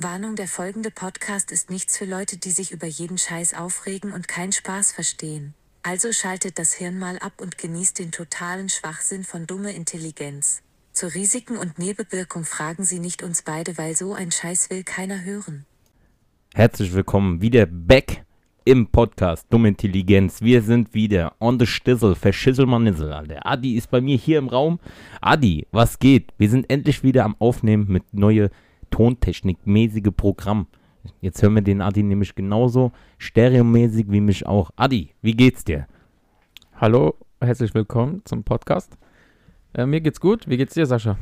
Warnung, der folgende Podcast ist nichts für Leute, die sich über jeden Scheiß aufregen und keinen Spaß verstehen. Also schaltet das Hirn mal ab und genießt den totalen Schwachsinn von dumme Intelligenz. Zu Risiken und Nebenwirkung fragen Sie nicht uns beide, weil so ein Scheiß will keiner hören. Herzlich willkommen wieder back im Podcast Dumme Intelligenz. Wir sind wieder on the Stissel, verschisselmanissel, Alter. Adi ist bei mir hier im Raum. Adi, was geht? Wir sind endlich wieder am Aufnehmen mit neue Tontechnik, mäßige Programm. Jetzt hören wir den Adi nämlich genauso stereomäßig wie mich auch. Adi, wie geht's dir? Hallo, herzlich willkommen zum Podcast. Äh, mir geht's gut. Wie geht's dir, Sascha?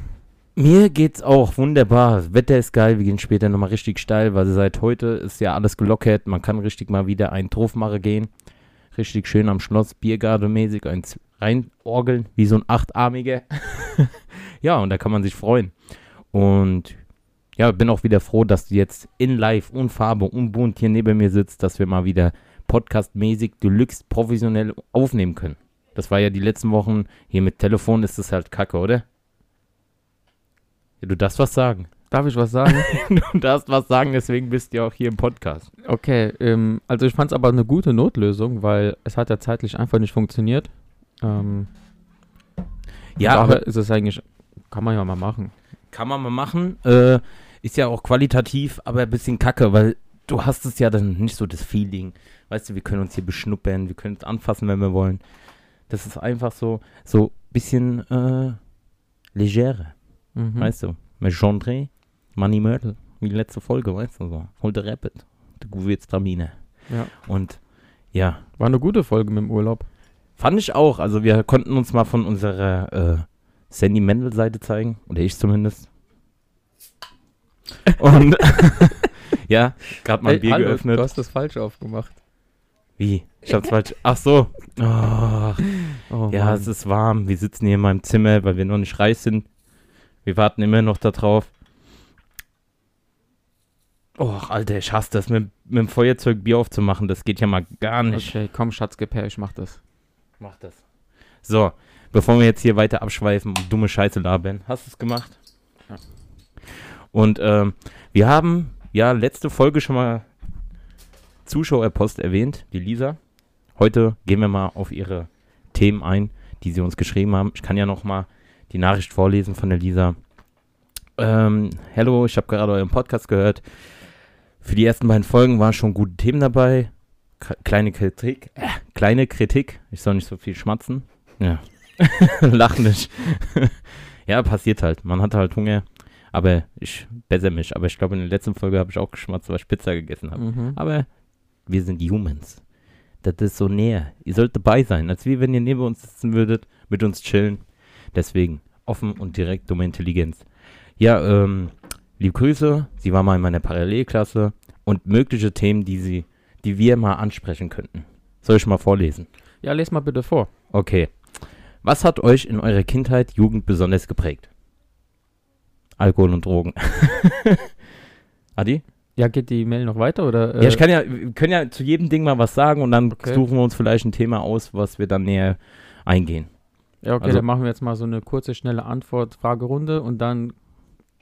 Mir geht's auch wunderbar. Das Wetter ist geil. Wir gehen später nochmal richtig steil, weil seit heute ist ja alles gelockert. Man kann richtig mal wieder einen Truffmacher gehen. Richtig schön am Schloss, Biergarde-mäßig, eins reinorgeln, wie so ein Achtarmiger. ja, und da kann man sich freuen. Und ja, bin auch wieder froh, dass du jetzt in Live und Farbe und bunt hier neben mir sitzt, dass wir mal wieder podcastmäßig deluxe professionell aufnehmen können. Das war ja die letzten Wochen hier mit Telefon, ist das halt kacke, oder? Ja, du darfst was sagen. Darf ich was sagen? du darfst was sagen, deswegen bist du ja auch hier im Podcast. okay, ähm, also ich fand es aber eine gute Notlösung, weil es hat ja zeitlich einfach nicht funktioniert. Ähm, Ja, aber ist es eigentlich, kann man ja mal machen. kann man mal machen. Äh, ist ja auch qualitativ, aber ein bisschen kacke, weil du hast es ja dann nicht so das Feeling. Weißt du, wir können uns hier beschnuppern, wir können uns anfassen, wenn wir wollen. Das ist einfach so, so bisschen äh, legere. Mhm. Weißt du, mit Genre, Money Myrtle, wie die letzte Folge, weißt du, so. Hol der Rapid, der Gewürztramine. Ja. Und ja, War eine gute Folge mit dem Urlaub. fand ich auch. Also wir konnten uns mal von unserer äh, Sandy Mendel-Seite zeigen, oder ich zumindest. Und ja, gerade mal ein Ey, Bier hallo, geöffnet. Du hast das falsch aufgemacht. Wie? Ich hab's falsch. Ach so. Oh, Oh, ja, Mann. es ist warm. Wir sitzen hier in meinem Zimmer, weil wir noch nicht reich sind. Wir warten immer noch darauf. Oh, Alter, ich hasse das, mit, mit dem Feuerzeug Bier aufzumachen. Das geht ja mal gar nicht. Okay, komm, Schatzgepär, ich mach das. Mach das. So, bevor wir jetzt hier weiter abschweifen und dumme Scheiße labern. Hast du es gemacht? Und ähm, wir haben ja letzte Folge schon mal Zuschauerpost erwähnt, die Lisa. Heute gehen wir mal auf ihre Themen ein, die sie uns geschrieben haben. Ich kann ja noch mal die Nachricht vorlesen von der Lisa. Ähm, hello, ich habe gerade euren Podcast gehört. Für die ersten beiden Folgen waren schon gute Themen dabei. K kleine Kritik, äh, kleine Kritik. Ich soll nicht so viel schmatzen. Ja. Lach nicht. ja, passiert halt. Man hat halt Hunger. Aber ich bessere mich. Aber ich glaube, in der letzten Folge habe ich auch geschmatzt, weil ich Pizza gegessen habe. Mhm. Aber wir sind Humans. Das ist so näher. Ihr sollt dabei sein, als wie wenn ihr neben uns sitzen würdet, mit uns chillen. Deswegen offen und direkt dumme Intelligenz. Ja, ähm, liebe Grüße. Sie war mal in meiner Parallelklasse und mögliche Themen, die sie, die wir mal ansprechen könnten. Soll ich mal vorlesen? Ja, les mal bitte vor. Okay. Was hat euch in eurer Kindheit, Jugend besonders geprägt? Alkohol und Drogen. Adi? Ja, geht die Mail noch weiter oder? Ja, ich kann ja, wir können ja zu jedem Ding mal was sagen und dann Okay. suchen wir uns vielleicht ein Thema aus, was wir dann näher eingehen. Ja, okay, also- dann machen wir jetzt mal so eine kurze, schnelle Antwort-Fragerunde und dann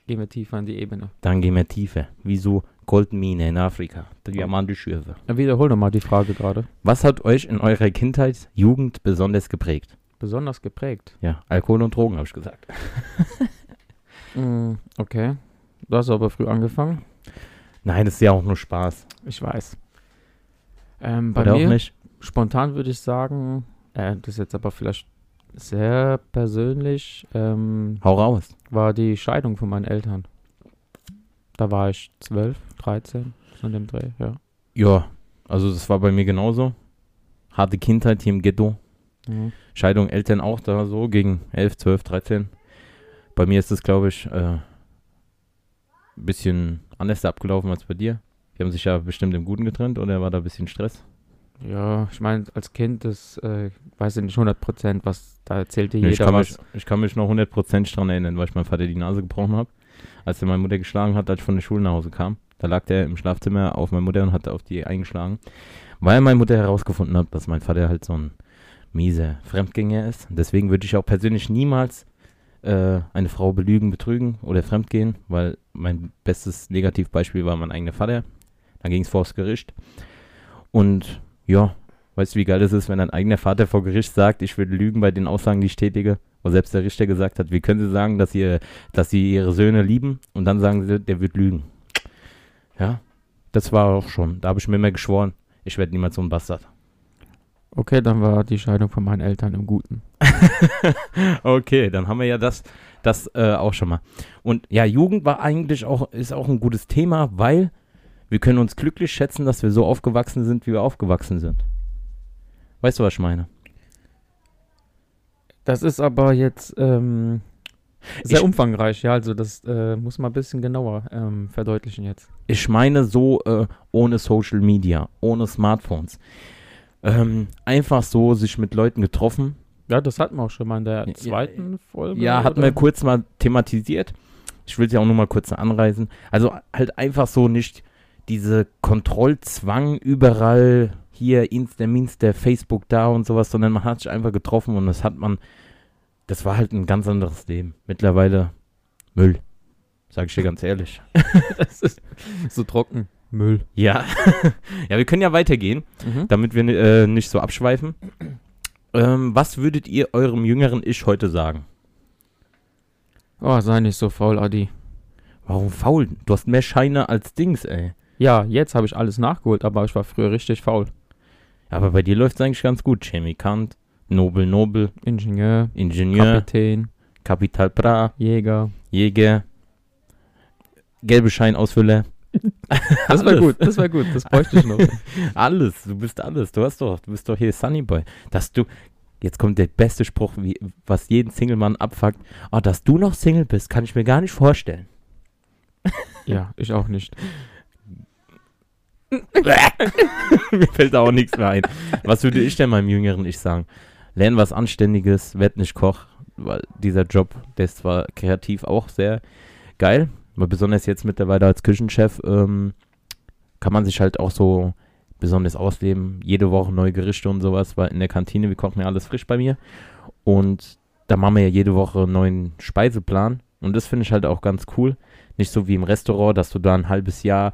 gehen wir tiefer in die Ebene. Dann gehen wir tiefer. Wieso Goldmine in Afrika? Diamantenschürfe. Ja, wiederhol nochmal die Frage gerade. Was hat euch in eurer Kindheit, Jugend besonders geprägt? Besonders geprägt. Ja, Alkohol und Drogen, habe ich gesagt. Mm, okay. Du hast aber früh angefangen. Nein, das ist ja auch nur Spaß. Ich weiß. Ähm, bei Oder mir, auch nicht? spontan würde ich sagen, äh, das ist jetzt aber vielleicht sehr persönlich, ähm, Hau raus. war die Scheidung von meinen Eltern. Da war ich 12, 13, so in dem Dreh, ja. Ja, also das war bei mir genauso. Harte Kindheit hier im Ghetto. Mhm. Scheidung Eltern auch da so gegen 11, 12, 13. Bei mir ist es, glaube ich, äh, ein bisschen anders abgelaufen als bei dir. Die haben sich ja bestimmt im Guten getrennt oder war da ein bisschen Stress? Ja, ich meine, als Kind, das äh, weiß ich nicht 100 Prozent, was da erzählte Nee, ich, jeder kann was. mich, ich kann mich noch 100% dran erinnern, weil ich meinem Vater die Nase gebrochen habe. Als er meine Mutter geschlagen hat, als ich von der Schule nach Hause kam. Da lag der im Schlafzimmer auf meine Mutter und hat auf die eingeschlagen. Weil meine Mutter herausgefunden hat, dass mein Vater halt so ein mieser Fremdgänger ist. Deswegen würde ich auch persönlich niemals äh, eine Frau belügen, betrügen oder fremdgehen, weil mein bestes Negativbeispiel war mein eigener Vater. Da ging es vor das Gericht. Und ja, weißt du, wie geil es ist, wenn dein eigener Vater vor Gericht sagt, ich würde lügen bei den Aussagen, die ich tätige? Wo selbst der Richter gesagt hat, wie können sie sagen, dass sie, dass sie ihre Söhne lieben und dann sagen sie, der wird lügen. Ja, das war auch schon. Da habe ich mir immer geschworen, ich werde niemals so ein Bastard. Okay, dann war die Scheidung von meinen Eltern im Guten. okay, dann haben wir ja das, das äh, auch schon mal. Und ja, Jugend war eigentlich auch, ist auch ein gutes Thema, weil wir können uns glücklich schätzen, dass wir so aufgewachsen sind, wie wir aufgewachsen sind. Weißt du, was ich meine? Das ist aber jetzt ähm, sehr Ich- umfangreich, ja. Also das äh, muss man ein bisschen genauer ähm, verdeutlichen jetzt. Ich meine so äh, ohne Social Media, ohne Smartphones. Ähm, einfach so sich mit Leuten getroffen. Ja, das hatten wir auch schon mal in der Ja, zweiten Folge. Ja, hatten wir kurz mal thematisiert. Ich will es ja auch nur mal kurz anreisen. Also halt einfach so nicht diese Kontrollzwang überall hier Insta, Minster, Facebook da und sowas, sondern man hat sich einfach getroffen und das hat man, das war halt ein ganz anderes Leben. Mittlerweile Müll, sag ich dir ganz ehrlich. Das ist so trocken. Müll. Ja, ja, wir können ja weitergehen, Mhm. damit wir äh, nicht so abschweifen. Ähm, was würdet ihr eurem jüngeren Ich heute sagen? Oh, sei nicht so faul, Adi. Warum faul? Du hast mehr Scheine als Dings, ey. Ja, jetzt habe ich alles nachgeholt, aber ich war früher richtig faul. Aber bei dir läuft es eigentlich ganz gut. Chemikant, Nobel, Nobel, Ingenieur, Ingenieur, Kapitän, Kapital Bra, Jäger. Jäger, gelbe Scheinausfüller. Das war gut, das war gut, das bräuchte ich noch. Alles, du bist alles. Du hast doch, du bist doch hier Sunny Boy. Dass du, jetzt kommt der beste Spruch, wie, was jeden Single-Mann abfuckt. Oh, dass du noch Single bist, kann ich mir gar nicht vorstellen. ja, ich auch nicht. mir fällt da auch nichts mehr ein. Was würde ich denn meinem jüngeren Ich sagen? Lern was Anständiges, werd nicht Koch, weil dieser Job, der ist zwar kreativ auch sehr geil, aber besonders jetzt mittlerweile als Küchenchef ähm, kann man sich halt auch so besonders ausleben. Jede Woche neue Gerichte und sowas, weil in der Kantine, wir kochen ja alles frisch bei mir und da machen wir ja jede Woche einen neuen Speiseplan und das finde ich halt auch ganz cool. Nicht so wie im Restaurant, dass du da ein halbes Jahr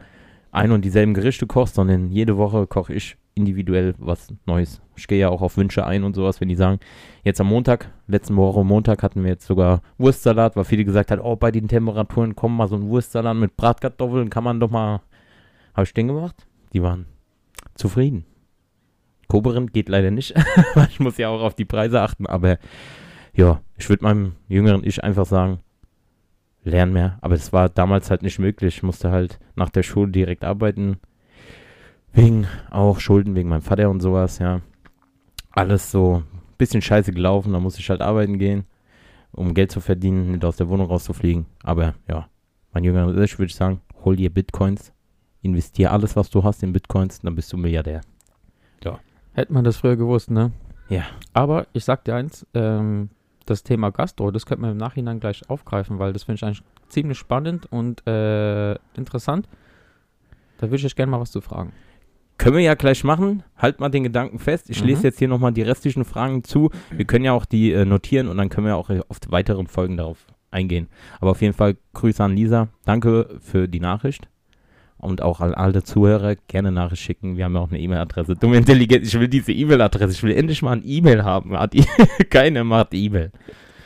ein und dieselben Gerichte kochst, sondern jede Woche koche ich individuell was Neues. Ich gehe ja auch auf Wünsche ein und sowas, wenn die sagen, jetzt am Montag, letzten Woche Montag hatten wir jetzt sogar Wurstsalat, weil viele gesagt hat, oh, bei den Temperaturen kommen mal so ein Wurstsalat mit Bratkartoffeln, kann man doch mal, habe ich den gemacht? Die waren zufrieden. Koberind geht leider nicht, weil ich muss ja auch auf die Preise achten, aber ja, ich würde meinem jüngeren Ich einfach sagen, lern mehr. Aber das war damals halt nicht möglich. Ich musste halt nach der Schule direkt arbeiten. Wegen auch Schulden, wegen meinem Vater und sowas, ja. Alles so ein bisschen scheiße gelaufen. Da musste ich halt arbeiten gehen, um Geld zu verdienen, nicht aus der Wohnung rauszufliegen. Aber ja, mein jüngerer Ich würde sagen, hol dir Bitcoins, investier alles, was du hast in Bitcoins, dann bist du Milliardär. Hätte man das früher gewusst, ne? Ja. Aber ich sag dir eins, ähm, das Thema Gastro, das könnte man im Nachhinein gleich aufgreifen, weil das finde ich eigentlich ziemlich spannend und äh, interessant. Da würde ich euch gerne mal was zu fragen. Können wir ja gleich machen. Halt mal den Gedanken fest. Ich Mhm. lese jetzt hier nochmal die restlichen Fragen zu. Wir können ja auch die äh, notieren und dann können wir auch äh, auf die weiteren Folgen darauf eingehen. Aber auf jeden Fall Grüße an Lisa. Danke für die Nachricht. Und auch an alle Zuhörer gerne Nachricht schicken. Wir haben ja auch eine E-Mail-Adresse. Dumme Intelligenz. Ich will diese E-Mail-Adresse. Ich will endlich mal ein E-Mail haben. Hat Keiner macht E-Mail.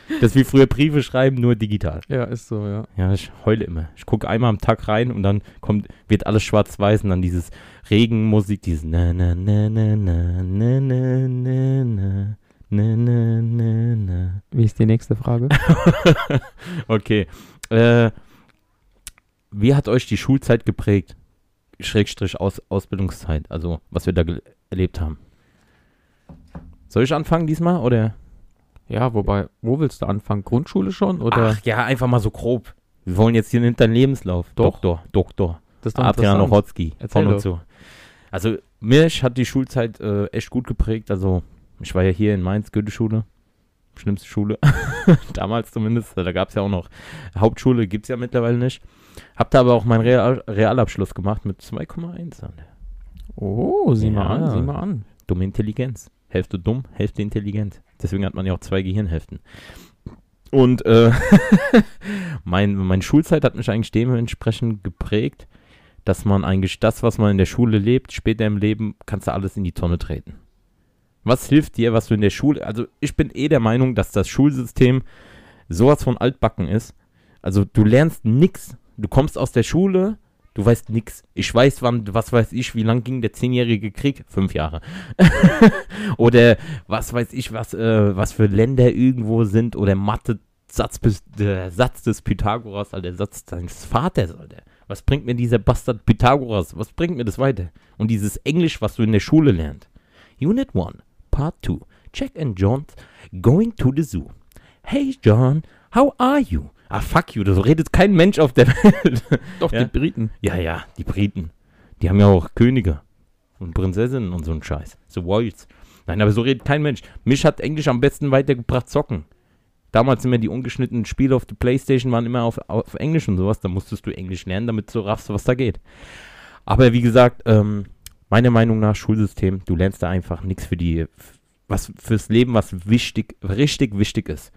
Das ist wie früher Briefe schreiben, nur digital. Ja, ist so, ja. Ja, ich heule immer. Ich gucke einmal am Tag rein und dann kommt, wird alles schwarz-weiß und dann dieses Regenmusik, dieses na na na na na na na na na na na na na. Wie ist die nächste Frage? Okay. Äh, wie hat euch die Schulzeit geprägt? Schrägstrich Aus Ausbildungszeit, also was wir da erlebt haben. Soll ich anfangen diesmal oder? Ja, wobei, wo willst du anfangen? Grundschule schon? Oder Ach ja, einfach mal so grob. Wir wollen jetzt hier nicht deinen Lebenslauf. Doch. Doktor, Doktor. das ist doch Adrian. Ochotski von und zu. Also mich hat die Schulzeit äh, echt gut geprägt. Also ich war ja hier in Mainz, Goethe-Schule. Schlimmste Schule. Damals zumindest. Da gab es ja auch noch Hauptschule, gibt es ja mittlerweile nicht. Hab da aber auch meinen Real Realabschluss gemacht mit 2,1 an. Oh, sieh mal Ja. an, sieh mal an. Dumme Intelligenz. Hälfte dumm, Hälfte intelligent. Deswegen hat man ja auch zwei Gehirnhälften. Und äh, mein, meine Schulzeit hat mich eigentlich dementsprechend geprägt, dass man eigentlich das, was man in der Schule lebt, später im Leben, kannst du alles in die Tonne treten. Was hilft dir, was du in der Schule, also ich bin eh der Meinung, dass das Schulsystem sowas von altbacken ist. Also du lernst nix, du kommst aus der Schule, du weißt nix. Ich weiß, wann, was weiß ich, wie lang ging der zehnjährige Krieg? Fünf Jahre. oder was weiß ich, was, äh, was für Länder irgendwo sind oder Mathe, Satz, der Satz des Pythagoras, der Satz deines Vaters, Alter. Was bringt mir dieser Bastard Pythagoras? Was bringt mir das weiter? Und dieses Englisch, was du in der Schule lernst. Unit 1, Part 2. Jack and John going to the zoo. Hey John, how are you? Ah, fuck you, das redet kein Mensch auf der Welt. Doch, Ja? die Briten. Ja, ja, die Briten. Die haben ja auch Könige und Prinzessinnen und so ein Scheiß. So Royals. Nein, aber so redet kein Mensch. Mich hat Englisch am besten weitergebracht zocken. Damals immer die ungeschnittenen Spiele auf der Playstation waren immer auf, auf Englisch und sowas. Da musstest du Englisch lernen, damit du raffst, was da geht. Aber wie gesagt, ähm, meiner Meinung nach Schulsystem, du lernst da einfach nichts für die, was fürs Leben, was wichtig, richtig wichtig ist.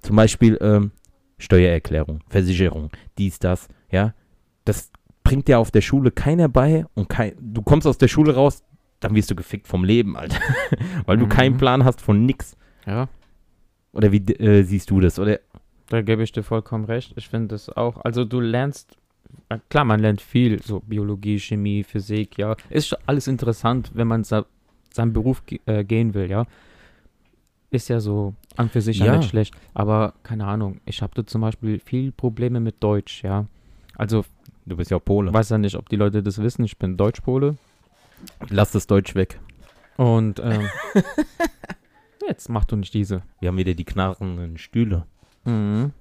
Zum Beispiel ähm, Steuererklärung, Versicherung, dies, das, ja. Das bringt dir auf der Schule keiner bei und kein, du kommst aus der Schule raus, dann wirst du gefickt vom Leben, Alter. Weil du Mhm. keinen Plan hast von nix. Ja, Oder wie äh, siehst du das? Oder da gebe ich dir vollkommen recht. Ich finde das auch. Also du lernst, äh, klar, man lernt viel, so Biologie, Chemie, Physik, ja. Ist schon alles interessant, wenn man seinen Beruf äh, gehen will, ja. Ist ja so an für sich ja, Ja. nicht schlecht. Aber keine Ahnung, ich habe da zum Beispiel viel Probleme mit Deutsch, ja. Also, du bist ja auch Pole. weiß ja nicht, ob die Leute das wissen. Ich bin Deutschpole. Lass das Deutsch weg. Und ähm, jetzt mach du nicht diese. Wir haben wieder die knarrenden Stühle. Mhm.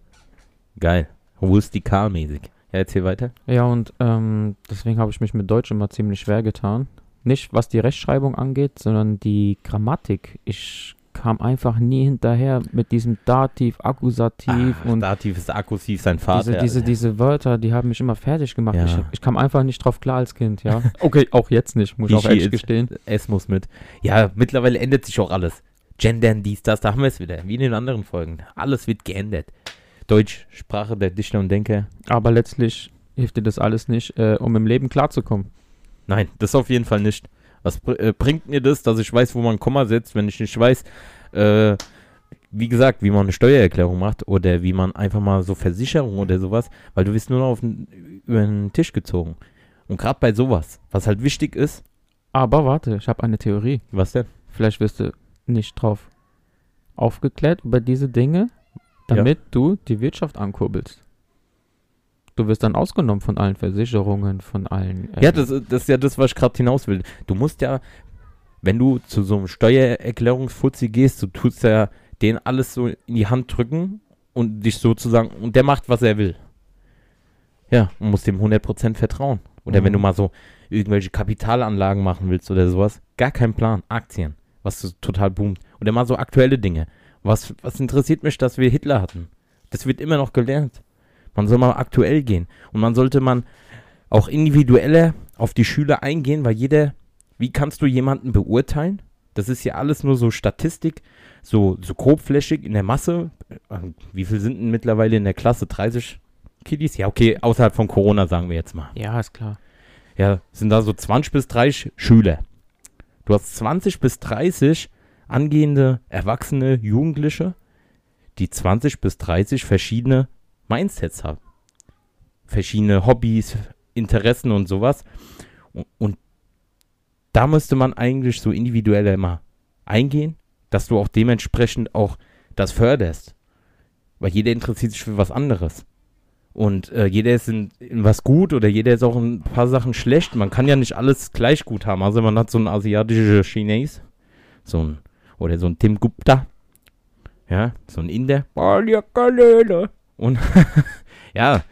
Geil. Rustikal-mäßig. Ja, erzähl weiter. Ja, und ähm, deswegen habe ich mich mit Deutsch immer ziemlich schwer getan. Nicht was die Rechtschreibung angeht, sondern die Grammatik. Ich kam einfach nie hinterher mit diesem Dativ, Akkusativ Ach, und Dativ ist Akkusativ sein Vater. diese, diese, diese Wörter, die haben mich immer fertig gemacht. Ja. Ich, ich kam einfach nicht drauf klar als Kind, ja. Okay, auch jetzt nicht, muss ich auch ehrlich gestehen. Es muss mit. Ja, mittlerweile ändert sich auch alles. Gendern, dies, das, da haben wir es wieder. Wie in den anderen Folgen. Alles wird geändert. Deutsch, Sprache der Dichter und Denker. Aber letztlich hilft dir das alles nicht, äh, um im Leben klarzukommen. Nein, das auf jeden Fall nicht. Was äh, bringt mir das, dass ich weiß, wo man ein Komma setzt, wenn ich nicht weiß, äh, wie gesagt, wie man eine Steuererklärung macht oder wie man einfach mal so Versicherung oder sowas, weil du wirst nur noch auf den, über den Tisch gezogen. Und gerade bei sowas, was halt wichtig ist, Aber warte, ich habe eine Theorie. was denn? Vielleicht wirst du nicht drauf aufgeklärt über diese Dinge, damit du die Wirtschaft ankurbelst. Du wirst dann ausgenommen von allen Versicherungen, von allen. äh, Ja, das, das ist ja das, was ich gerade hinaus will. Du musst ja, wenn du zu so einem Steuererklärungsfuzzi gehst, du tust ja den alles so in die Hand drücken und dich sozusagen, und der macht, was er will. Ja, und musst dem 100% vertrauen. Oder wenn Mhm. du mal so irgendwelche Kapitalanlagen machen willst oder sowas, gar keinen Plan. Aktien, was so total boomt. Oder mal so aktuelle Dinge. Was, was interessiert mich, dass wir Hitler hatten? Das wird immer noch gelernt. Man soll mal aktuell gehen. Und man sollte man auch individueller auf die Schüler eingehen, weil jeder, wie kannst du jemanden beurteilen? Das ist ja alles nur so Statistik, so, so grobflächig in der Masse. Äh, Wie viel sind denn mittlerweile in der Klasse? 30 Kiddies? Ja, okay, außerhalb von Corona sagen wir jetzt mal. ja, ist klar. Ja, sind da so 20 bis 30 Schüler. Du hast 20 bis 30 angehende Erwachsene, Jugendliche, die 20 bis 30 verschiedene Mindsets haben. Verschiedene Hobbys, Interessen und sowas. Und, und da müsste man eigentlich so individuell immer eingehen, dass du auch dementsprechend auch das förderst. Weil jeder interessiert sich für was anderes. Und äh, jeder ist in, in was gut oder jeder ist auch in ein paar Sachen schlecht. Man kann ja nicht alles gleich gut haben. Also man hat so einen asiatischen Chines, so ein, oder so ein Tim Gupta, ja, so ein Inder. Und ja,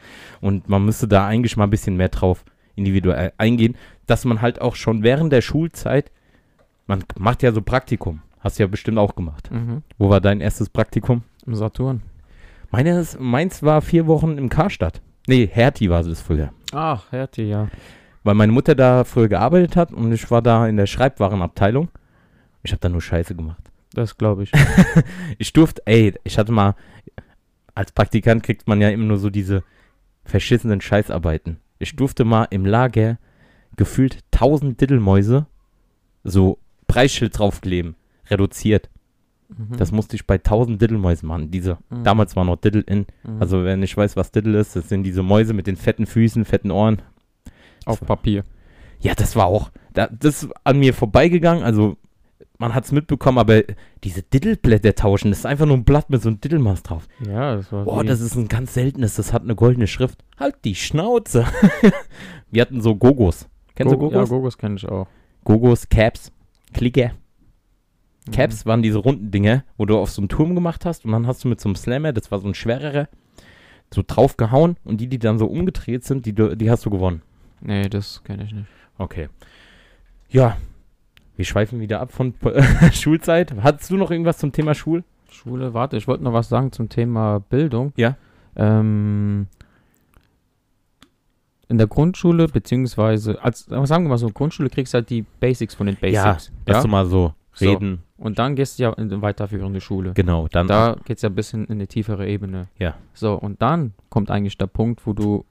und man müsste da eigentlich mal ein bisschen mehr drauf individuell eingehen, dass man halt auch schon während der Schulzeit, man macht ja so Praktikum, hast du ja bestimmt auch gemacht. Mhm. Wo war dein erstes Praktikum? Im Saturn. Meines, meins war vier Wochen im Karstadt. Nee, Hertie war es früher. Ach, Hertie, ja. Weil meine Mutter da früher gearbeitet hat und ich war da in der Schreibwarenabteilung. Ich habe da nur Scheiße gemacht. Das glaube ich. Ich durfte, ey, ich hatte mal, als Praktikant kriegt man ja immer nur so diese verschissenen Scheißarbeiten. Ich durfte mal im Lager gefühlt 1000 Diddelmäuse so Preisschild draufkleben, reduziert. Mhm. Das musste ich bei 1000 Diddelmäusen machen. Diese, Mhm. damals war noch Diddle in. Mhm. Also wer nicht weiß, was Diddle ist, das sind diese Mäuse mit den fetten Füßen, fetten Ohren. auf Papier. Ja, das war auch, da, das ist an mir vorbeigegangen. Also man hat es mitbekommen, aber diese Diddleblätter tauschen, das ist einfach nur ein Blatt mit so einem Diddelmaß drauf. Ja, das war Boah, das ist ein ganz seltenes, das hat eine goldene Schrift. Halt die Schnauze. Wir hatten so Gogos. Kennst du Go- Gogos? Ja, Gogos kenne ich auch. Gogos, Caps, Clique. Mhm. Caps waren diese runden Dinge, wo du auf so einen Turm gemacht hast und dann hast du mit so einem Slammer, das war so ein schwererer, so drauf gehauen und die, die dann so umgedreht sind, die, du- die hast du gewonnen. Nee, das kenne ich nicht. Okay. Ja, wir schweifen wieder ab von Schulzeit. Hattest du noch irgendwas zum Thema Schul? Schule, warte, ich wollte noch was sagen zum Thema Bildung. Ja. Ähm, in der Grundschule, beziehungsweise, als, sagen wir mal so, Grundschule kriegst du halt die Basics von den Basics. Dass du mal so So. reden. Und dann gehst du ja in eine weiterführende Schule. Genau, dann. Da geht es ja ein bisschen in eine tiefere Ebene. Ja. So, und dann kommt eigentlich der Punkt, wo du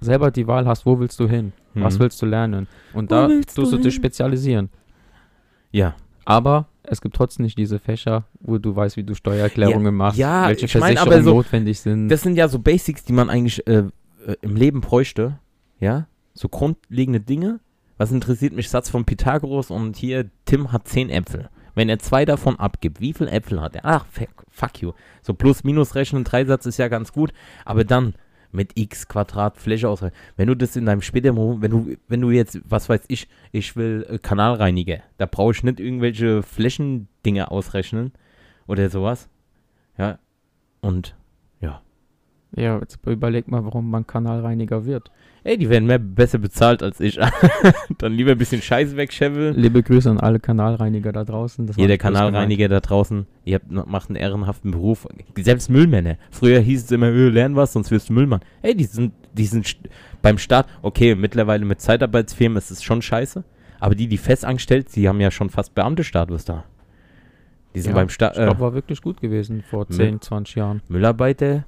selber die Wahl hast, wo willst du hin? Was Mhm. willst du lernen? Und Wo da tust du du dich spezialisieren. Ja. Aber es gibt trotzdem nicht diese Fächer, wo du weißt, wie du Steuererklärungen machst, ja, welche ich mein, Versicherungen aber so- notwendig sind. Das sind ja so Basics, die man eigentlich äh, äh, im Leben bräuchte. Ja. So grundlegende Dinge. Was interessiert mich? Satz von Pythagoras und hier, Tim hat zehn Äpfel. Wenn er zwei davon abgibt, wie viele Äpfel hat er? Ach, fuck, you. So plus, minus rechnen, Dreisatz ist ja ganz gut. Aber dann mit x Quadrat Fläche ausrechnen. Wenn du das in deinem späteren Beruf, wenn du, wenn du jetzt, was weiß ich, ich will äh, Kanalreiniger, da brauche ich nicht irgendwelche Flächendinge ausrechnen oder sowas. Ja. Und ja, jetzt überleg mal, warum man Kanalreiniger wird. Ey, die werden mehr besser bezahlt als ich. Dann lieber ein bisschen Scheiße wegscheffeln. Liebe Grüße an alle Kanalreiniger da draußen. Das Jeder Kanalreiniger da draußen, ihr habt, macht einen ehrenhaften Beruf. Selbst Müllmänner. Früher hieß es immer, öh, lern was, sonst wirst du Müllmann. Ey, die sind, die sind beim Staat, okay, mittlerweile mit Zeitarbeitsfirmen ist es schon scheiße. Aber die, die festangestellt, die haben ja schon fast Beamtestatus da. Die sind Ja, beim Staat. Ich glaube, Äh, war wirklich gut gewesen vor Müll- 10, 20 Jahren. Müllarbeiter,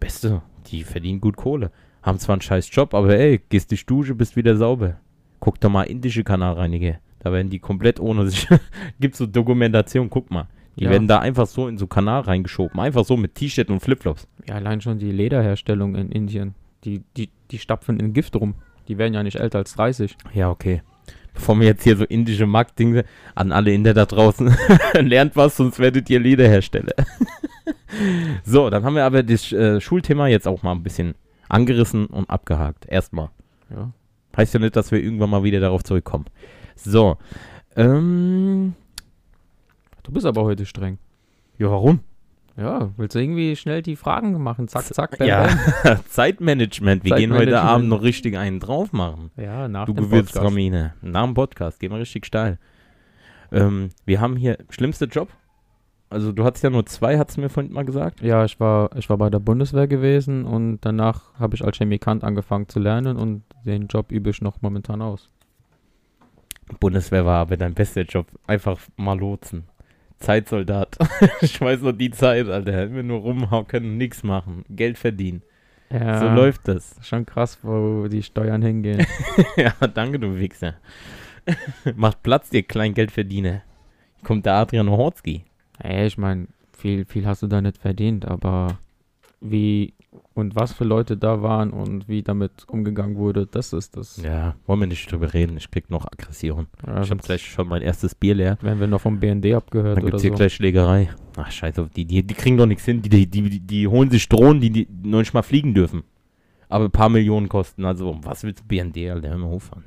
beste, die verdienen gut Kohle. Haben zwar einen scheiß Job, aber ey, gehst dich Dusche, bist wieder sauber. Guck doch mal indische Kanalreiniger. Da werden die komplett ohne sich. Gibt so Dokumentation, guck mal. Die Ja. werden da einfach so in so Kanal reingeschoben. Einfach so mit T-Shirt und Flipflops. Ja, allein schon die Lederherstellung in Indien. Die, die, die stapfen in Gift rum. Die werden ja nicht älter als 30. Ja, okay. Bevor wir jetzt hier so indische Marktdinge an alle Inder da draußen lernt was, sonst werdet ihr Lederhersteller. so, dann haben wir aber das äh, Schulthema jetzt auch mal ein bisschen angerissen und abgehakt. Erstmal. Ja. Heißt ja nicht, dass wir irgendwann mal wieder darauf zurückkommen. So. Ähm, Du bist aber heute streng. ja, warum? Ja, willst du irgendwie schnell die Fragen machen? Zack, zack, bam, Ja, bam. Zeitmanagement. Wir gehen heute Zeitmanagement. Abend noch richtig einen drauf machen. Ja, nach Du dem Podcast. Gewürztramine. Nach dem Podcast. Gehen wir richtig steil. Ähm, wir haben hier schlimmste Job. Also du hattest ja nur zwei, hat's mir vorhin mal gesagt. Ja, ich war, ich war bei der Bundeswehr gewesen und danach habe ich als Chemikant angefangen zu lernen und den Job übe ich noch momentan aus. Bundeswehr war aber dein bester Job. Einfach mal lotsen. Zeitsoldat. ich weiß noch die Zeit, Alter. Hätten wir nur rumhocken und nichts machen. Geld verdienen. Ja, So läuft das. Schon krass, wo die Steuern hingehen. ja, danke, du Wichser. Macht Platz, ihr Kleingeldverdiener. Kommt der Adrian Horzki. Ey, ich meine, viel, viel hast du da nicht verdient, aber wie und was für Leute da waren und wie damit umgegangen wurde, das ist das. Ja, wollen wir nicht drüber reden. Ich krieg noch Aggression. Ja, Ich habe gleich schon mein erstes Bier leer. werden wir noch vom BND abgehört Dann gibt's hier so. gleich Schlägerei. Ach, scheiße, die, die, die kriegen doch nichts hin. Die, die, die, die holen sich Drohnen, die, die noch nicht mal fliegen dürfen. Aber ein paar Millionen kosten. Also, was willst du BND, Alter? Hör mal auf an.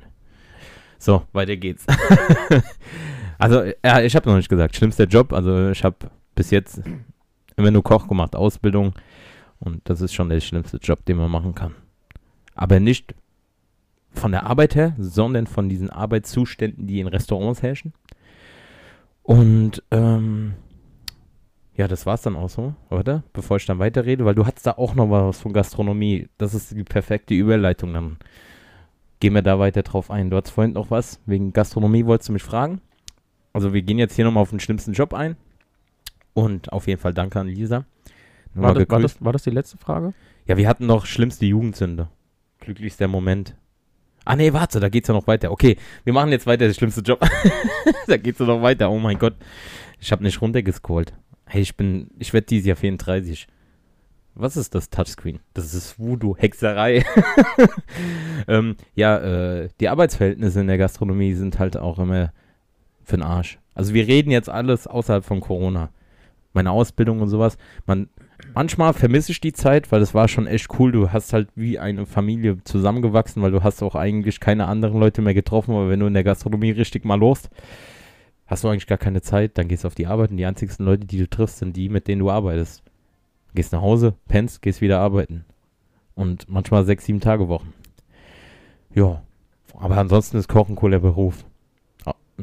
So, weiter geht's. also, ja, ich habe noch nicht gesagt. Schlimmster Job. Also, ich habe bis jetzt immer nur Koch gemacht, Ausbildung. Und das ist schon der schlimmste Job, den man machen kann. Aber nicht von der Arbeit her, sondern von diesen Arbeitszuständen, die in Restaurants herrschen. Und ähm, ja, das war's dann auch so, oder? Bevor ich dann weiterrede, weil du hattest da auch noch was von Gastronomie. Das ist die perfekte Überleitung. Dann gehen wir da weiter drauf ein. Du hattest vorhin noch was wegen Gastronomie, wolltest du mich fragen? Also wir gehen jetzt hier nochmal auf den schlimmsten Job ein. Und auf jeden Fall danke an Lisa. War das, war, das, war das die letzte Frage? Ja, wir hatten noch schlimmste Jugendsünde. Glücklichster Moment. Ah nee, warte, da geht's ja noch weiter. Okay, wir machen jetzt weiter, der schlimmste Job. da geht's ja noch weiter. Oh mein Gott. Ich habe nicht runtergescrollt. Hey, ich bin, ich werde dieses Jahr 34. Was ist das Touchscreen? Das ist Voodoo, Hexerei. ähm, ja, äh, die Arbeitsverhältnisse in der Gastronomie sind halt auch immer für den Arsch. Also wir reden jetzt alles außerhalb von Corona. Meine Ausbildung und sowas. Man, manchmal vermisse ich die Zeit, weil es war schon echt cool. Du hast halt wie eine Familie zusammengewachsen, weil du hast auch eigentlich keine anderen Leute mehr getroffen, aber wenn du in der Gastronomie richtig mal los, hast du eigentlich gar keine Zeit, dann gehst du auf die Arbeit und die einzigsten Leute, die du triffst, sind die, mit denen du arbeitest. Gehst nach Hause, pennst, gehst wieder arbeiten. Und manchmal sechs, sieben Tage Wochen. Ja. Aber ansonsten ist Kochen cooler Beruf.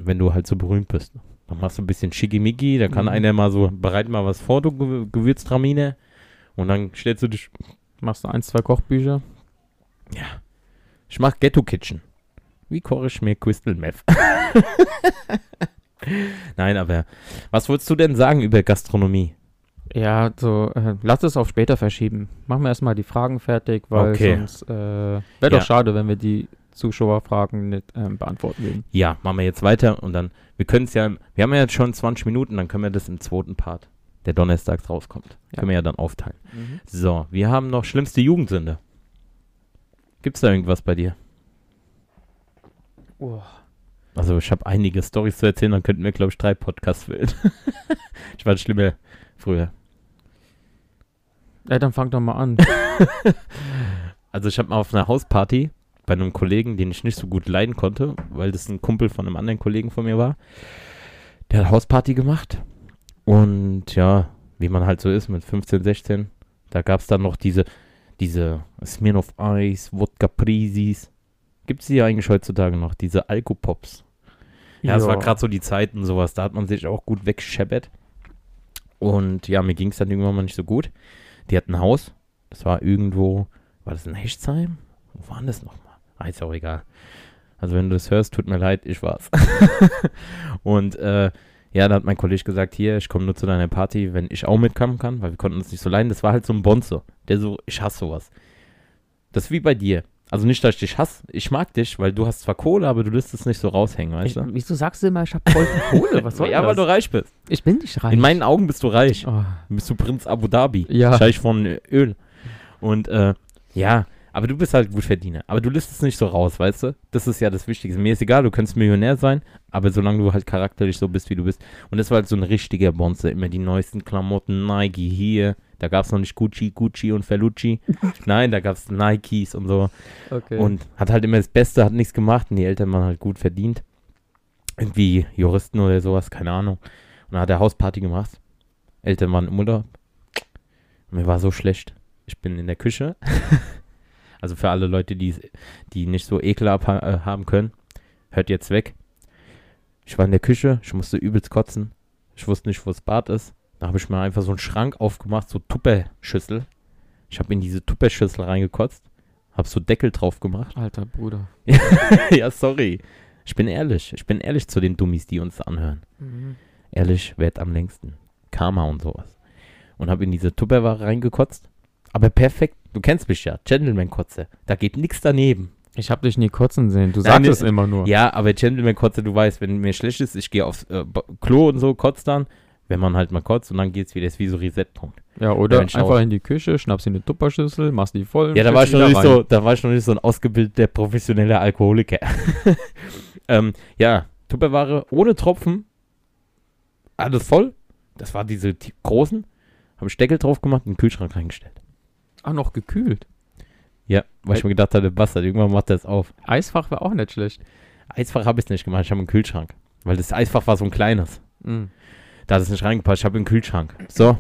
Wenn du halt so berühmt bist. Dann machst du ein bisschen Schickimicki, da kann Mhm. einer mal so, bereit mal was vor, du Ge- Gewürztramine. Und dann stellst du dich, Machst du ein, zwei Kochbücher? ja, ich mach Ghetto Kitchen. Wie koche ich mir Crystal Meth? Nein, aber was wolltest du denn sagen über Gastronomie? Ja, so, äh, lass es auf später verschieben. Machen wir erstmal die Fragen fertig, weil Okay. sonst äh, wäre Ja. doch schade, wenn wir die Zuschauerfragen nicht ähm, beantworten würden. Ja, machen wir jetzt weiter und dann, wir können es ja, wir haben ja jetzt schon 20 Minuten, dann können wir das im zweiten Part, der donnerstags rauskommt, Ja. können wir ja dann aufteilen. So, wir haben noch schlimmste Jugendsünde. Gibt's da irgendwas bei dir? Oh. Also ich habe einige Stories zu erzählen, dann könnten wir, glaube ich, drei Podcasts füllen. ich war schlimmer früher. Ja, dann fang doch mal an. Also ich habe mal auf einer Hausparty bei einem Kollegen, den ich nicht so gut leiden konnte, weil das ein Kumpel von einem anderen Kollegen von mir war. Der hat Hausparty gemacht. Und ja, wie man halt so ist mit 15, 16, da gab es dann noch diese, diese Smirnoff Ice, Wodka Prisis. Gibt es die eigentlich heutzutage noch, diese Alkopops? Ja, es war gerade so die Zeit und sowas, da hat man sich auch gut weggescheppert. Und ja, mir ging es dann irgendwann mal nicht so gut. Die hatten ein Haus, das war irgendwo, war das in Hechtsheim? Wo war denn das nochmal? Ah, ist auch egal. Also wenn du das hörst, tut mir leid, ich war's. und äh, ja, da hat mein Kollege gesagt, hier, ich komme nur zu deiner Party, wenn ich auch mitkommen kann, weil wir konnten uns nicht so leiden. Das war halt so ein Bonzo, der so, ich hasse sowas. Das ist wie bei dir. Also nicht, dass ich dich hasse, ich mag dich, weil du hast zwar Kohle, aber du lässt es nicht so raushängen, weißt Ich, du? wieso sagst du immer, ich hab voll viel Kohle? Was soll ja, weil das? du reich bist. ich bin nicht reich. In meinen Augen bist du reich. oh. Bist du Prinz Abu Dhabi. Ja. Scheich von Öl. Und äh, ja, aber du bist halt Gutverdiener. Aber du lässt es nicht so raus, weißt du? Das ist ja das Wichtigste. Mir ist egal, du kannst Millionär sein, aber solange du halt charakterlich so bist, wie du bist. Und das war halt so ein richtiger Bonze. Immer die neuesten Klamotten, Nike hier. Da gab es noch nicht Gucci, Gucci und Ferlucci. Nein, da gab es Nikes und so. Okay. Und hat halt immer das Beste, hat nichts gemacht und die Eltern waren halt gut verdient. Irgendwie Juristen oder sowas, keine Ahnung. Und dann hat er Hausparty gemacht. Eltern waren im Urlaub. Mir war so schlecht. Ich bin in der Küche. also für alle Leute, die, die nicht so Ekel äh, haben können, hört jetzt weg. Ich war in der Küche, ich musste übelst kotzen. Ich wusste nicht, wo das Bad ist. Da habe ich mir einfach so einen Schrank aufgemacht, so Tupperschüssel. Ich habe in diese Tupperschüssel reingekotzt, habe so Deckel drauf gemacht. Alter Bruder. ja, sorry. Ich bin ehrlich. Ich bin ehrlich zu den Dummies, die uns anhören. Ehrlich, wert am längsten. Karma und sowas. Und habe in diese Tupperware reingekotzt. Aber perfekt. Du kennst mich ja. Gentleman-Kotze. Da geht nichts daneben. Ich hab dich nie kotzen sehen. Du Nein, sagst es immer nur. Ja, aber Gentleman-Kotze, du weißt, wenn mir schlecht ist, ich gehe aufs äh, Klo und so, kotzt dann. Wenn man halt mal kotzt und dann geht's wieder. ist wie so Reset-Punkt. Ja, oder einfach in die Küche, schnappst dir eine Tupperschüssel, machst die voll. Ja, da war, ich noch nicht so, da war ich noch nicht so ein ausgebildeter professioneller Alkoholiker. ähm, ja, Tupperware ohne Tropfen. Alles voll. Das war diese großen. Habe ich Deckel drauf gemacht und den Kühlschrank reingestellt. Ah, noch gekühlt. Ja, weil ich mir gedacht hatte, Bastard, irgendwann macht er es auf. Eisfach wäre auch nicht schlecht. Eisfach habe ich nicht gemacht, ich habe einen Kühlschrank. Weil das Eisfach war so ein kleines. Mhm. Da hat es nicht reingepasst, ich habe einen Kühlschrank. So.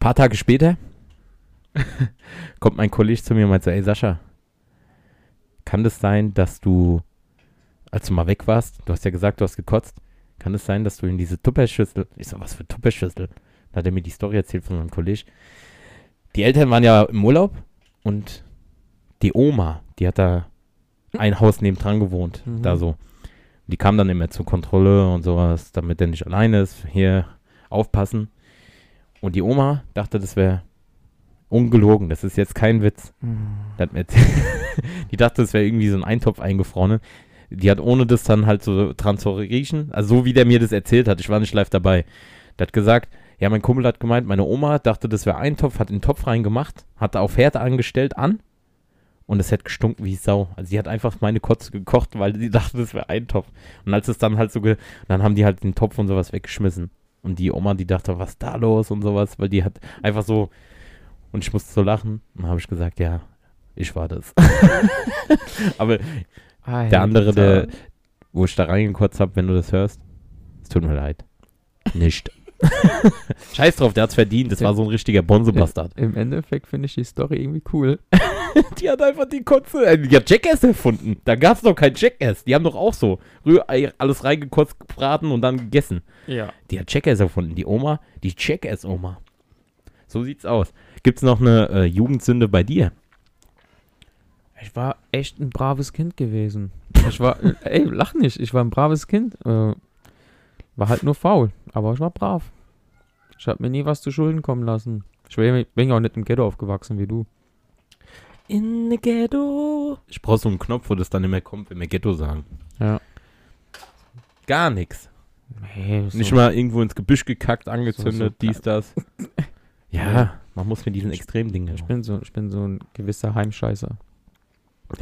paar Tage später kommt mein Kollege zu mir und meint so, ey Sascha, kann das sein, dass du, als du mal weg warst, du hast ja gesagt, du hast gekotzt, kann es sein, dass du in diese Tupperschüssel, ich so, was für Tupperschüssel? Da hat er mir die Story erzählt von meinem Kollege. Die Eltern waren ja im Urlaub und die Oma, die hat da ein Haus nebendran gewohnt, Mhm. da so. Die kam dann immer zur Kontrolle und sowas, damit er nicht alleine ist. Hier aufpassen. Und die Oma dachte, das wäre ungelogen. Das ist jetzt kein Witz. Hm. Erzählt- die dachte, das wäre irgendwie so ein Eintopf eingefroren. Die hat ohne das dann halt so dran zu riechen, also so wie der mir das erzählt hat, ich war nicht live dabei. Der hat gesagt, ja, mein Kumpel hat gemeint, meine Oma dachte, das wäre Eintopf, hat den Topf reingemacht, hat auf Herd angestellt an und es hätte gestunken wie Sau. Also sie hat einfach meine Kotze gekocht, weil sie dachte, das wäre Eintopf. Und als es dann halt so, ge dann haben die halt den Topf und sowas weggeschmissen. Und die Oma, die dachte, was ist da los und sowas, weil die hat einfach so, und ich musste so lachen. Und dann habe ich gesagt, ja, ich war das. Aber der andere, der, Alter. wo ich da reingekotzt habe, wenn du das hörst, es tut mir leid. Nicht. Scheiß drauf, der hat's verdient. Das war so ein richtiger Bonzebastard. Im Endeffekt finde ich die Story irgendwie cool. Die hat einfach die Kotze, äh, die hat Jackass erfunden. Da gab's doch kein Jackass. Die haben doch auch so Rührei, alles reingekotzt, gebraten und dann gegessen. Ja. Die hat Jackass erfunden. Die Oma, die Jackass-Oma. So sieht's aus. Gibt's noch eine äh, Jugendsünde bei dir? Ich war echt ein braves Kind gewesen. Ich war, äh, ey, lach nicht, ich war ein braves Kind. Äh, war halt nur faul, aber ich war brav. Ich habe mir nie was zu Schulden kommen lassen. Ich bin ja auch nicht im Ghetto aufgewachsen wie du. In the Ghetto. Ich brauch so einen Knopf, wo das dann nicht mehr kommt, wenn wir Ghetto sagen. Ja. Gar nichts. Nee, so, Nicht mal irgendwo ins Gebüsch gekackt, angezündet, So- so- dies, das. ja, man muss mit diesen Extremdingen. Ich bin so, ich bin so ein gewisser Heimscheißer.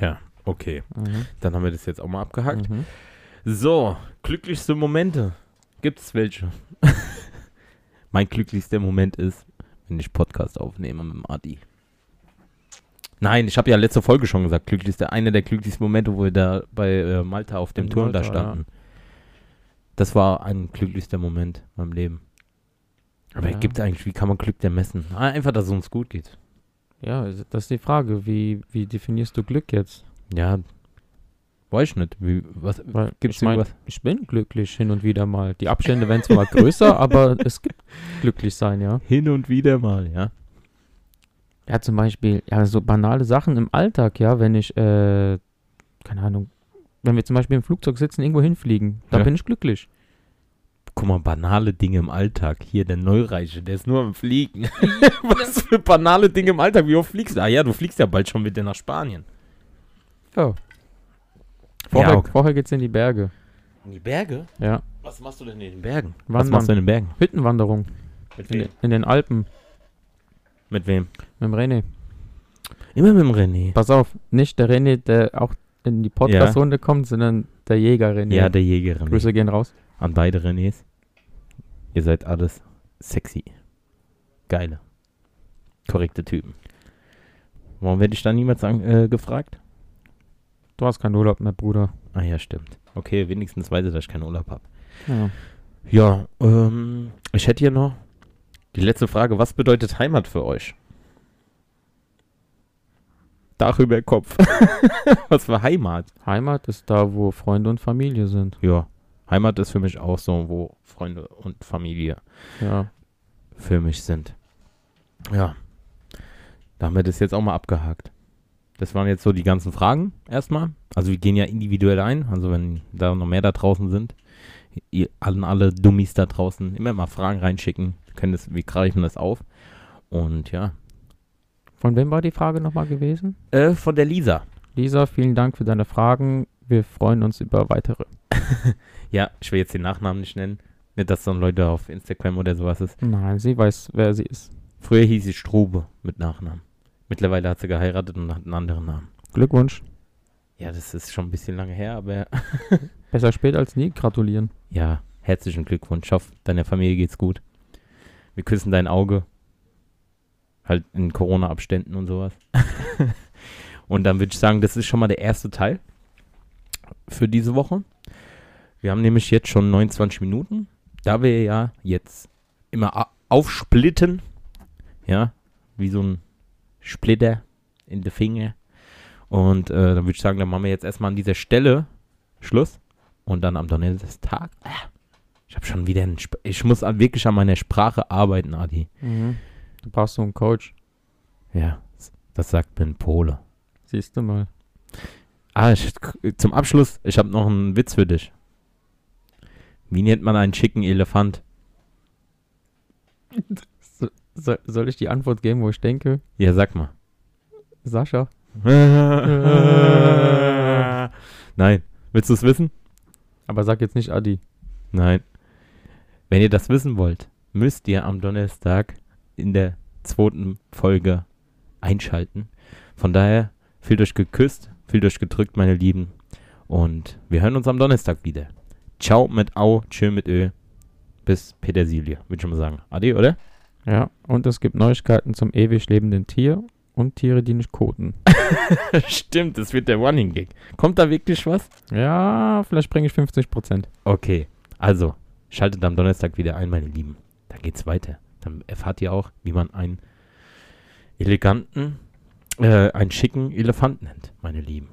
Ja, okay. Mhm. Dann haben wir das jetzt auch mal abgehakt. Mhm. So, glücklichste Momente. Gibt's welche? mein glücklichster Moment ist, wenn ich Podcast aufnehme mit dem Adi. Nein, ich habe ja letzte Folge schon gesagt, glücklichster, einer der glücklichsten Momente, wo wir da bei äh, Malta auf dem In Turm da Malta, ja. standen. Das war ein glücklichster Moment in meinem Leben. Aber Ja. gibt eigentlich, wie kann man Glück denn messen? Ah, einfach, dass es uns gut geht. Ja, das ist die Frage. Wie, wie definierst du Glück jetzt? Ja, weiß ich nicht. Wie, was, Weil gibt's ich mein, irgendwas? ich bin glücklich hin und wieder mal. Die Abstände werden zwar größer, aber es gibt glücklich sein, ja. Hin und wieder mal, ja. Ja, zum Beispiel, ja, so banale Sachen im Alltag, ja, wenn ich, äh, keine Ahnung, wenn wir zum Beispiel im Flugzeug sitzen, irgendwo hinfliegen, da Ja. bin ich glücklich. Guck mal, banale Dinge im Alltag. Hier, der Neureiche, der ist nur am Fliegen. Was für banale Dinge im Alltag? Wie oft fliegst du? Ah ja, du fliegst ja bald schon mit dir nach Spanien. Ja. Vorher, Ja, okay. vorher geht's in die Berge. In die Berge? Ja. Was machst du denn in den Bergen? Was Wandern. machst du in den Bergen? Hüttenwanderung Mit in, den- in den Alpen Mit wem? mit dem René. Immer mit dem René. Pass auf, nicht der René, der auch in die Podcast-Runde kommt, sondern der Jäger René. Ja, der Jäger René. Grüße gehen raus. An beide Renés. Ihr seid alles sexy. Geile. Korrekte Typen. Warum werde ich da niemals an, äh, gefragt? Du hast keinen Urlaub mehr, Bruder. Ah ja, stimmt. Okay, wenigstens weiß ich, dass ich keinen Urlaub habe. Ja. Ja, ähm, ich hätte hier noch die letzte Frage. Was bedeutet Heimat für euch? Dach über Kopf. Was für Heimat? Heimat ist da, wo Freunde und Familie sind. Ja, Heimat ist für mich auch so, wo Freunde und Familie Ja. für mich sind. Ja, da haben wir das jetzt auch mal abgehakt. Das waren jetzt so die ganzen Fragen erstmal. Also wir gehen ja individuell ein. Also wenn da noch mehr da draußen sind, ihr, an alle Dummies da draußen immer mal Fragen reinschicken. Wir Können das, wir greifen das auf. Und ja. Von wem war die Frage nochmal gewesen? Äh, von der Lisa. Lisa, vielen Dank für deine Fragen. Wir freuen uns über weitere. Ja, ich will jetzt den Nachnamen nicht nennen. Nicht, dass dann Leute auf Instagram oder sowas ist. Nein, sie weiß, wer sie ist. Früher hieß sie Strube mit Nachnamen. Mittlerweile hat sie geheiratet und hat einen anderen Namen. Glückwunsch. Ja, das ist schon ein bisschen lange her, aber Besser spät als nie. Gratulieren. ja, herzlichen Glückwunsch. Ich hoffe, deiner Familie geht's gut. Wir küssen dein Auge. Halt in Corona-Abständen und sowas. und dann würde ich sagen, das ist schon mal der erste Teil für diese Woche. Wir haben nämlich jetzt schon 29 Minuten. Da wir ja jetzt immer aufsplitten, ja, wie so ein Splitter in den Finger. Und äh, dann würde ich sagen, dann machen wir jetzt erstmal an dieser Stelle Schluss. Und dann am Donnerstag. Ah, ich habe schon wieder einen Sp Ich muss wirklich an meiner Sprache arbeiten, Adi. Mhm. Du brauchst so einen Coach. Ja, das sagt mir ein Pole. Siehst du mal. Ah, ich, zum Abschluss, ich habe noch einen Witz für dich. Wie nennt man einen schicken Elefant? So, Soll, ich die Antwort geben, wo ich denke? Ja, sag mal. Sascha? Nein. Willst du es wissen? Aber sag jetzt nicht Adi. Nein. Wenn ihr das wissen wollt, müsst ihr am Donnerstag in der zweiten Folge einschalten. Von daher, fühlt euch geküsst, fühlt euch gedrückt, meine Lieben. Und wir hören uns am Donnerstag wieder. Ciao mit Au, tschö mit Ö. Bis Petersilie, würde ich schon mal sagen. Adi, oder? Ja, und es gibt Neuigkeiten zum ewig lebenden Tier und Tiere, die nicht koten. Stimmt, das wird der Running Gag. Kommt da wirklich was? Ja, vielleicht bringe ich 50 Prozent. Okay, also schaltet am Donnerstag wieder ein, meine Lieben. Dann geht's weiter. Dann erfahrt ihr auch, wie man einen eleganten, äh, einen schicken Elefant nennt, meine Lieben.